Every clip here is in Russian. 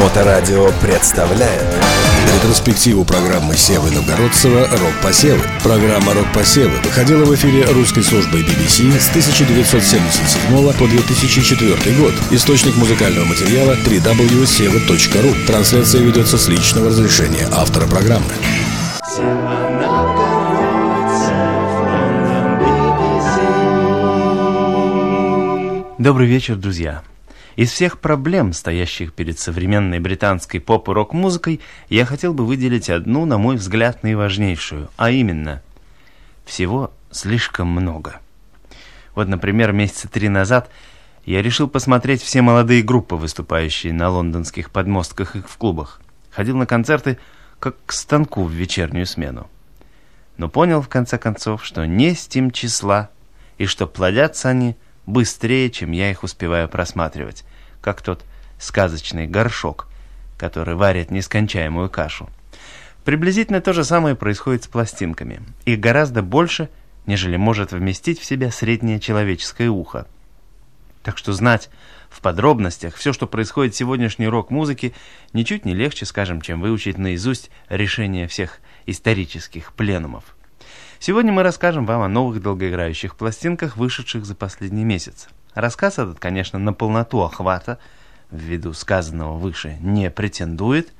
Моторадио представляет Ретроспективу программы Севы Новгородцева «Рок-посевы». Программа «Рок-посевы» выходила в эфире русской службой BBC с 1977 по 2004 год. Источник музыкального материала www.seva.ru. Трансляция ведется с личного разрешения автора программы. Добрый вечер, друзья. Из всех проблем, стоящих перед современной британской поп- и рок-музыкой, я хотел бы выделить одну, на мой взгляд, наиважнейшую, а именно всего слишком много. Вот, например, месяца три назад я решил посмотреть все молодые группы, выступающие на лондонских подмостках и в клубах. Ходил на концерты как к станку в вечернюю смену. Но понял, в конце концов, что не с тем числа, и что плодятся они быстрее, чем я их успеваю просматривать как тот сказочный горшок, который варит нескончаемую кашу. Приблизительно то же самое происходит с пластинками. Их гораздо больше, нежели может вместить в себя среднее человеческое ухо. Так что знать в подробностях все, что происходит в сегодняшней рок-музыке, ничуть не легче, скажем, чем выучить наизусть решение всех исторических пленумов. Сегодня мы расскажем вам о новых долгоиграющих пластинках, вышедших за последний месяц. Рассказ этот, конечно, на полноту охвата, ввиду сказанного выше, не претендует,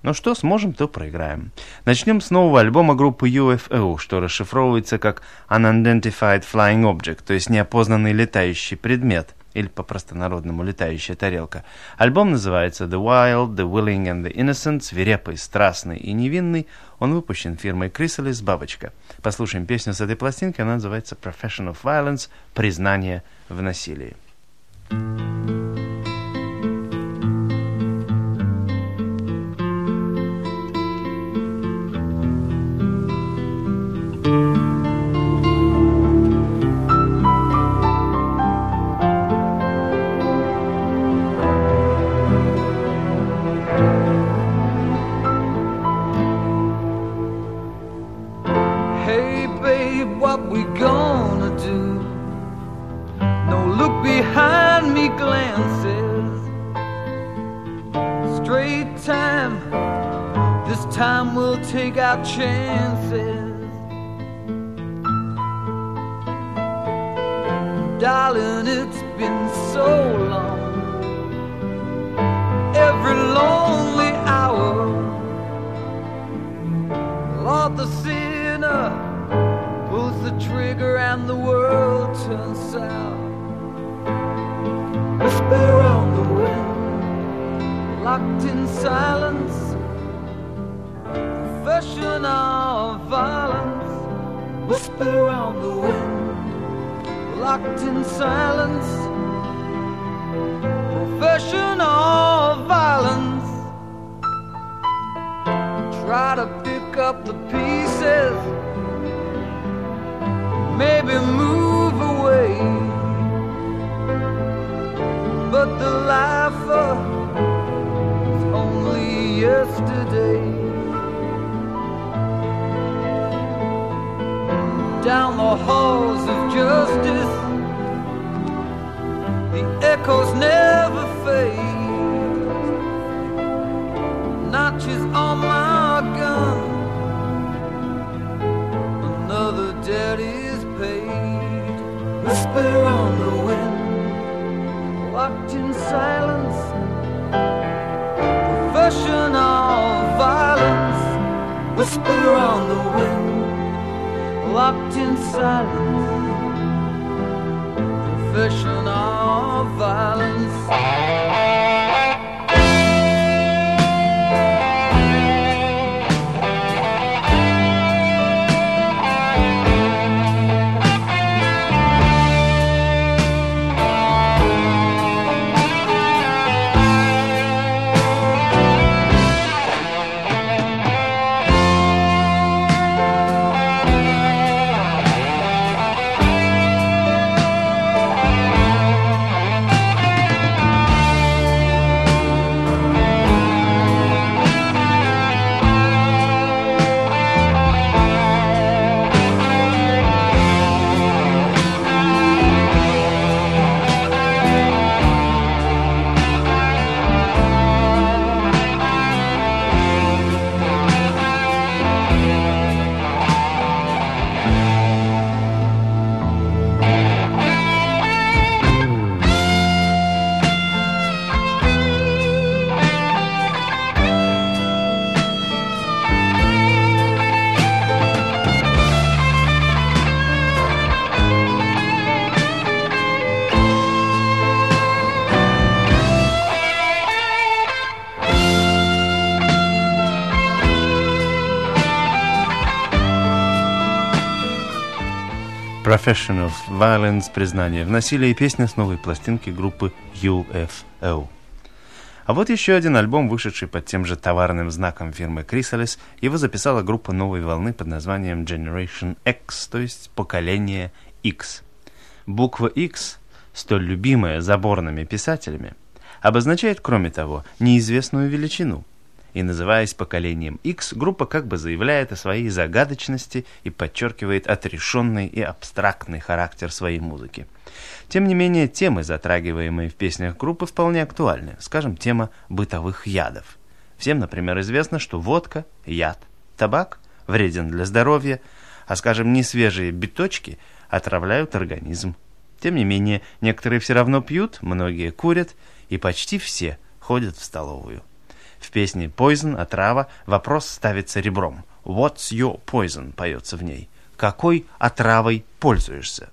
но что сможем, то проиграем. Начнем с нового альбома группы UFO, что расшифровывается как Unidentified Flying Object, то есть неопознанный летающий предмет, или по-простонародному летающая тарелка. Альбом называется The Wild, The Willing and the Innocent, свирепый, страстный и невинный. Он выпущен фирмой Chrysalis Бабочка. Послушаем песню с этой пластинки, она называется Profession of Violence, признание в насилии. Hey silence. Profession of violence. Whisper on the wind, locked in silence. Profession of violence try to pick up the pieces, maybe move away. But the lifer yesterday. Down the halls of justice, the echoes never fade notches on my gun. Another debt is paid. Whisper on the wind, locked in silence. Profession of violence. Whisper on the wind, locked in silence. Profession of violence. Profession of Violence, признание в насилии песня с новой пластинки группы UFO. А вот еще один альбом, вышедший под тем же товарным знаком фирмы Chrysalis. Его записала группа новой волны под названием Generation X, то есть поколение X. Буква X, столь любимая заборными писателями, обозначает, кроме того, неизвестную величину – и называясь поколением X, группа как бы заявляет о своей загадочности и подчеркивает отрешенный и абстрактный характер своей музыки. Тем не менее, темы, затрагиваемые в песнях группы, вполне актуальны. Скажем, тема бытовых ядов. Всем, например, известно, что водка – яд, табак – вреден для здоровья, а, скажем, несвежие биточки отравляют организм. Тем не менее, некоторые все равно пьют, многие курят, и почти все ходят в столовую. В песне «Poison» отрава вопрос ставится ребром. «What's your poison?» поется в ней. «Какой отравой пользуешься?»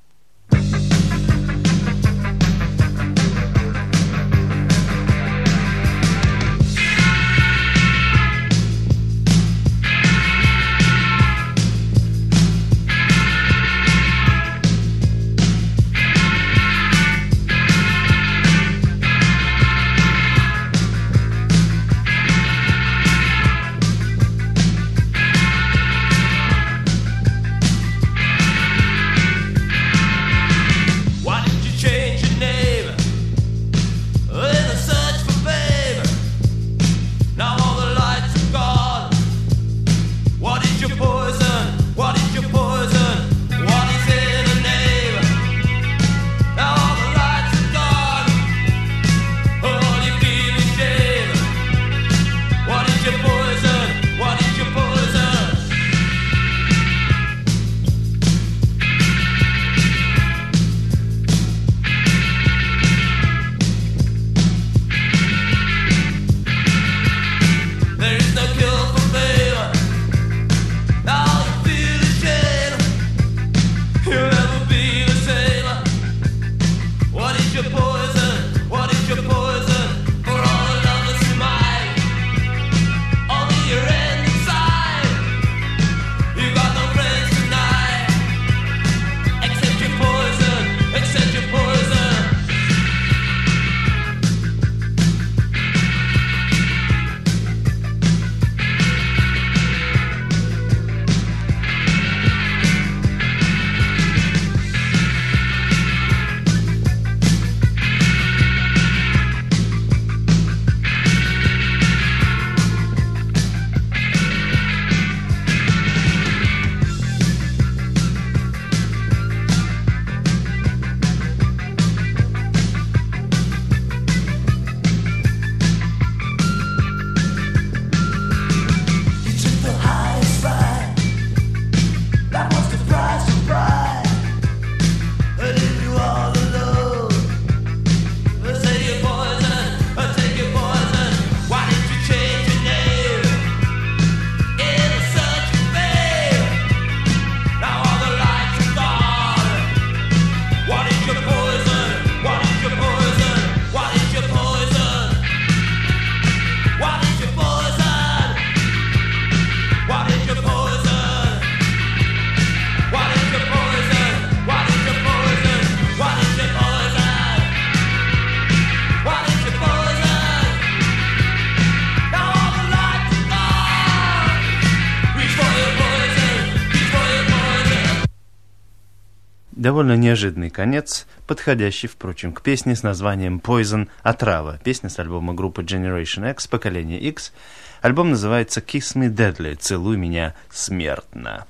Довольно неожиданный конец, подходящий, впрочем, к песне с названием Poison Отрава. Песня с альбома группы Generation X, поколение X. Альбом называется Kiss Me Deadly, Целуй меня смертно.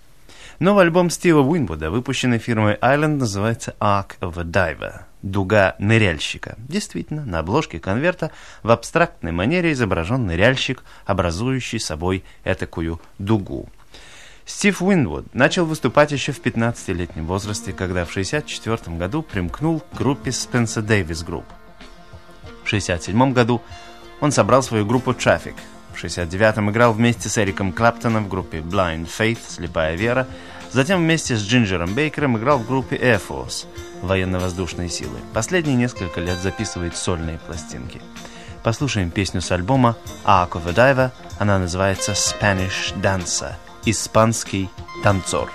Новый альбом Стива Уинвуда, выпущенный фирмой Island, называется Arc of a Diver. Дуга ныряльщика. Действительно, на обложке конверта в абстрактной манере изображен ныряльщик, образующий собой этакую дугу. Стив Уинвуд начал выступать еще в 15-летнем возрасте, когда в 1964 году примкнул к группе Spencer Davis Group. В 1967 году он собрал свою группу Traffic. В 1969 играл вместе с Эриком Клаптоном в группе Blind Faith, Слепая Вера. Затем вместе с Джинджером Бейкером играл в группе Air Force, военно-воздушные силы. Последние несколько лет записывает сольные пластинки. Послушаем песню с альбома Ark of a Diver. Она называется Spanish Dancer – испанский танцор.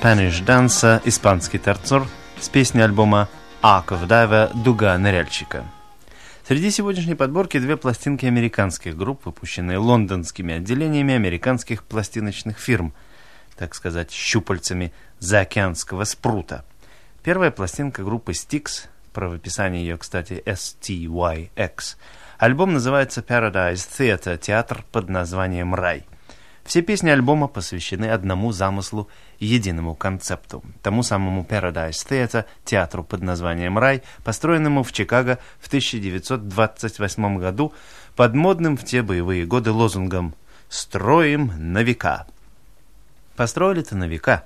Spanish Dancer, испанский танцор, с песни альбома Ark of Diver «Дуга ныряльщика». Среди сегодняшней подборки две пластинки американских групп, выпущенные лондонскими отделениями американских пластиночных фирм, так сказать, щупальцами заокеанского спрута. Первая пластинка группы Styx, правописание ее, кстати, S-T-Y-X. Альбом называется Paradise Theater, театр под названием «Рай». Все песни альбома посвящены одному замыслу, единому концепту, тому самому Paradise Theater, театру под названием «Рай», построенному в Чикаго в 1928 году под модным в те боевые годы лозунгом «Строим на века». Построили-то на века.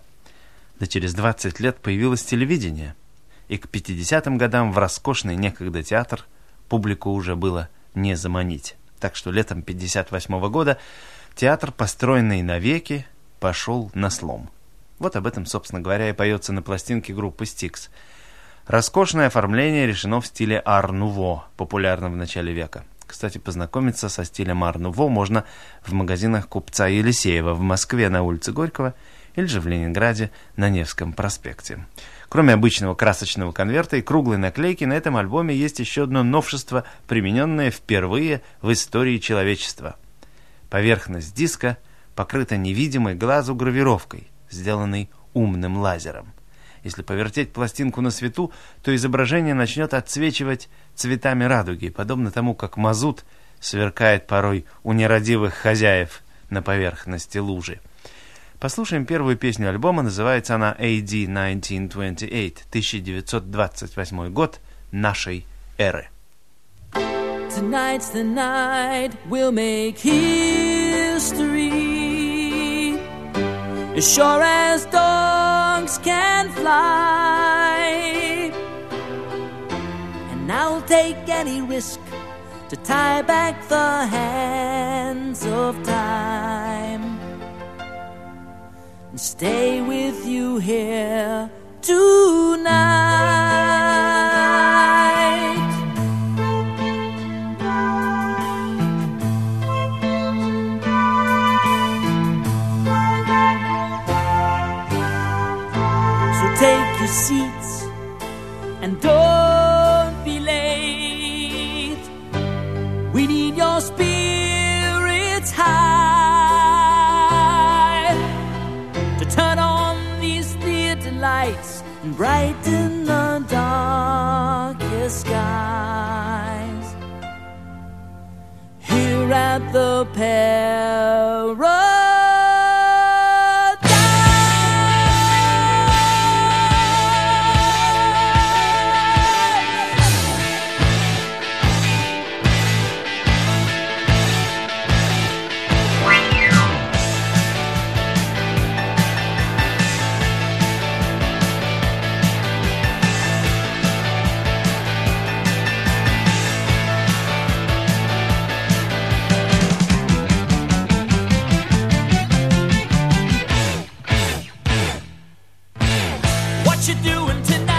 Да через 20 лет появилось телевидение, и к 50-м годам в роскошный некогда театр публику уже было не заманить. Так что летом 58 -го года театр, построенный навеки, пошел на слом. Вот об этом, собственно говоря, и поется на пластинке группы Styx. Роскошное оформление решено в стиле ар-нуво, популярном в начале века. Кстати, познакомиться со стилем ар-нуво можно в магазинах купца Елисеева в Москве на улице Горького или же в Ленинграде на Невском проспекте. Кроме обычного красочного конверта и круглой наклейки, на этом альбоме есть еще одно новшество, примененное впервые в истории человечества. Поверхность диска покрыта невидимой глазу гравировкой, сделанной умным лазером. Если повертеть пластинку на свету, то изображение начнет отсвечивать цветами радуги, подобно тому, как мазут сверкает порой у нерадивых хозяев на поверхности лужи. Послушаем первую песню альбома, называется она AD 1928, 1928 год нашей эры. As sure as dogs can fly. And I'll take any risk to tie back the hands of time. And stay with you here tonight. Seats and don't be late. We need your spirits high to turn on these theater lights and brighten the darkest skies. Here at the Paradise. what you doing tonight?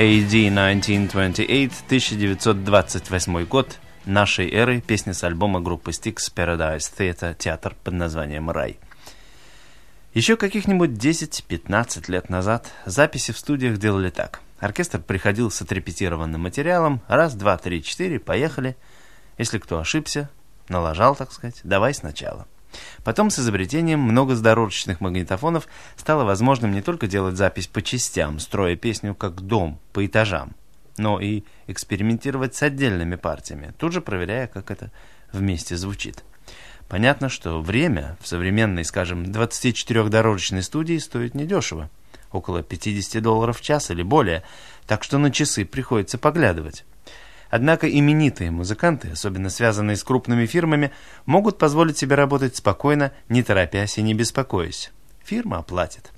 AD 1928, 1928 год нашей эры, песня с альбома группы Styx Paradise Theater, театр под названием «Рай». Еще каких-нибудь 10-15 лет назад записи в студиях делали так. Оркестр приходил с отрепетированным материалом, раз, два, три, четыре, поехали. Если кто ошибся, налажал, так сказать, давай сначала. Потом с изобретением многоздорожечных магнитофонов стало возможным не только делать запись по частям, строя песню как дом, по этажам, но и экспериментировать с отдельными партиями, тут же проверяя, как это вместе звучит. Понятно, что время в современной, скажем, 24-дорожечной студии стоит недешево, около 50 долларов в час или более, так что на часы приходится поглядывать. Однако именитые музыканты, особенно связанные с крупными фирмами, могут позволить себе работать спокойно, не торопясь и не беспокоясь. Фирма оплатит.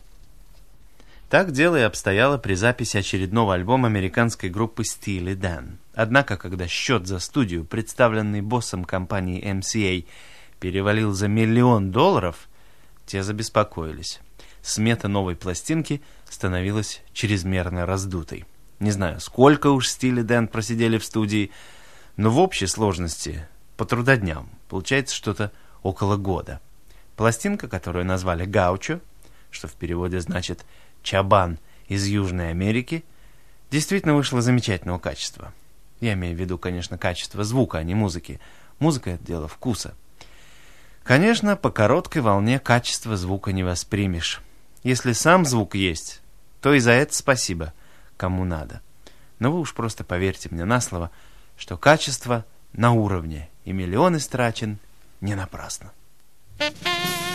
Так дело и обстояло при записи очередного альбома американской группы Steely Dan. Однако, когда счет за студию, представленный боссом компании MCA, перевалил за миллион долларов, те забеспокоились. Смета новой пластинки становилась чрезмерно раздутой. Не знаю, сколько уж Стиль Дэн просидели в студии, но в общей сложности по трудодням получается что-то около года. Пластинка, которую назвали «Гаучо», что в переводе значит «чабан из Южной Америки», действительно вышла замечательного качества. Я имею в виду, конечно, качество звука, а не музыки. Музыка — это дело вкуса. Конечно, по короткой волне качество звука не воспримешь. Если сам звук есть, то и за это спасибо — кому надо. Но вы уж просто поверьте мне на слово, что качество на уровне, и миллион истрачен не напрасно. Just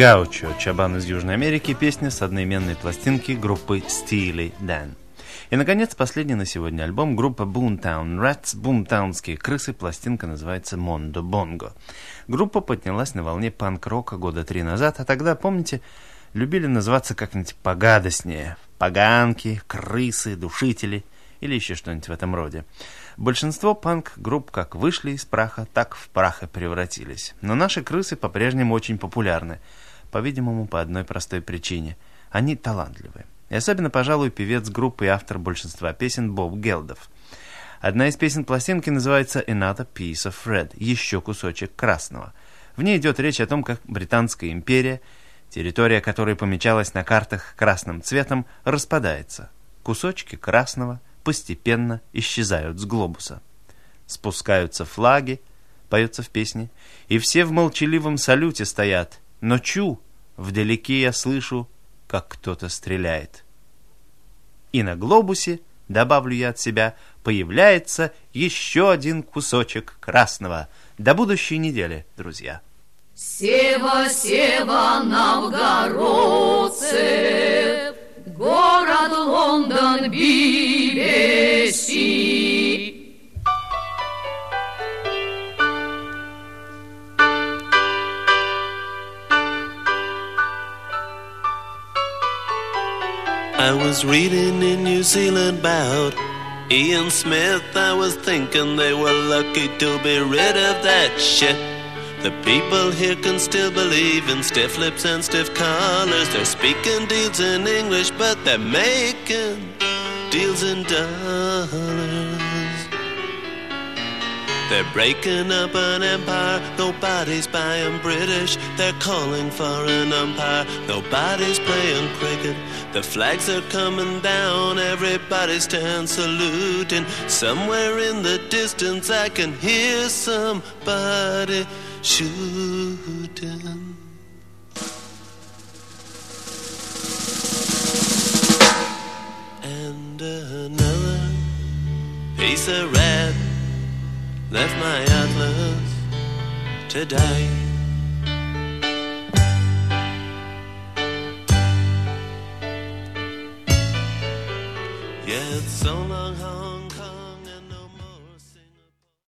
Гаучо, чабан из Южной Америки, песня с одноименной пластинки группы Steely Dan. И, наконец, последний на сегодня альбом группы Boomtown Rats, бумтаунские крысы, пластинка называется Mondo Bongo. Группа поднялась на волне панк-рока года три назад, а тогда, помните, любили называться как-нибудь погадостнее. Поганки, крысы, душители или еще что-нибудь в этом роде. Большинство панк-групп как вышли из праха, так в прах и превратились. Но наши крысы по-прежнему очень популярны. По-видимому, по одной простой причине. Они талантливые. И особенно, пожалуй, певец группы и автор большинства песен Боб Гелдов. Одна из песен пластинки называется «Another Piece of Red» – «Еще кусочек красного». В ней идет речь о том, как Британская империя, территория которой помечалась на картах красным цветом, распадается. Кусочки красного – постепенно исчезают с глобуса. Спускаются флаги, поется в песне, и все в молчаливом салюте стоят. Но чу, вдалеке я слышу, как кто-то стреляет. И на глобусе, добавлю я от себя, появляется еще один кусочек красного. До будущей недели, друзья. Сева, Сева, новгородцы, город Лондон, BBC. I was reading in New Zealand about Ian Smith. I was thinking they were lucky to be rid of that shit. The people here can still believe in stiff lips and stiff collars. They're speaking deals in English, but they're making deals in dollars. They're breaking up an empire, nobody's buying British. They're calling for an umpire, nobody's playing cricket. The flags are coming down, everybody stands saluting. Somewhere in the distance, I can hear somebody shooting. And another piece of red left my atlas to die. Yet so long home.